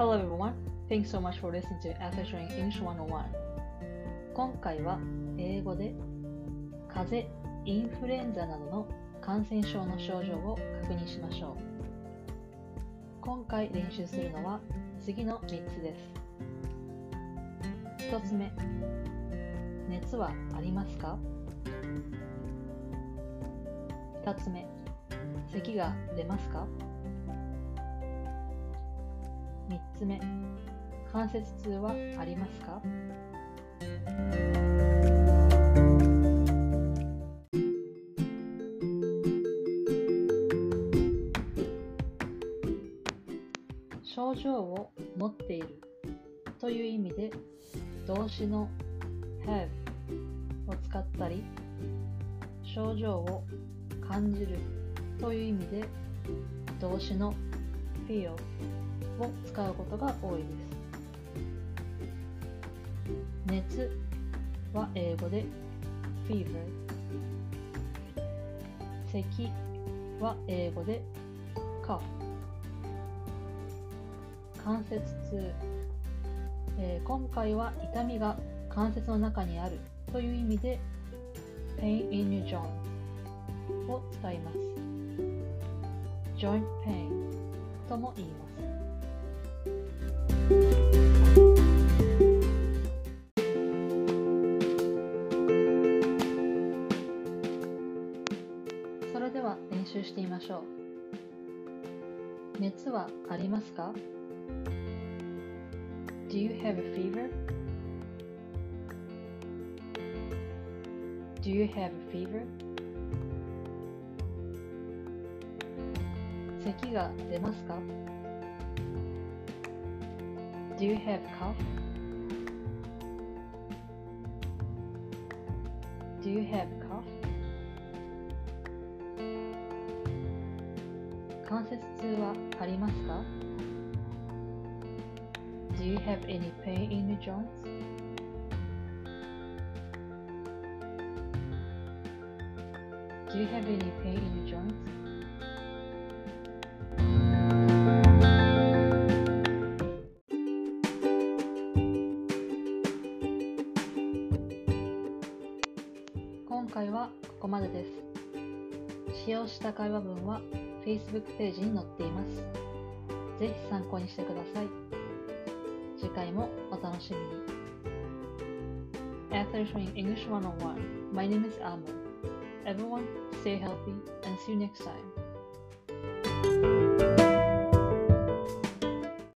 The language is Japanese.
Hello everyone. Thanks so much for listening to After Showing English 101. 今回は英語で風邪、インフルエンザなどの感染症の症状を確認しましょう。今回練習するのは次の3つです。1つ目、熱はありますか ?2 つ目、咳が出ますか？3つ目、関節痛はありますか？症状を持っているという意味で動詞の have を使ったり症状を感じるという意味で動詞の feel を使うことが多いです。熱は英語で fever 咳は英語で cough 関節痛、えー今回は痛みが関節の中にあるという意味で pain in your joint を使います。joint pain とも言います。れでは練習してみましょう熱はありますか Do you have a fever? Do you have a fever? 咳が出ますか Do you have cough? Do you have cough? 関節痛はありますか Do you have any pain in your joints? Do you have any pain in your joints? 今回はここまでです。使用した会話文は Facebook ページに載っています。ぜひ参考にしてください。次回もお楽しみに。After showing English 101, my name is Alma. Everyone, stay healthy and see you next time.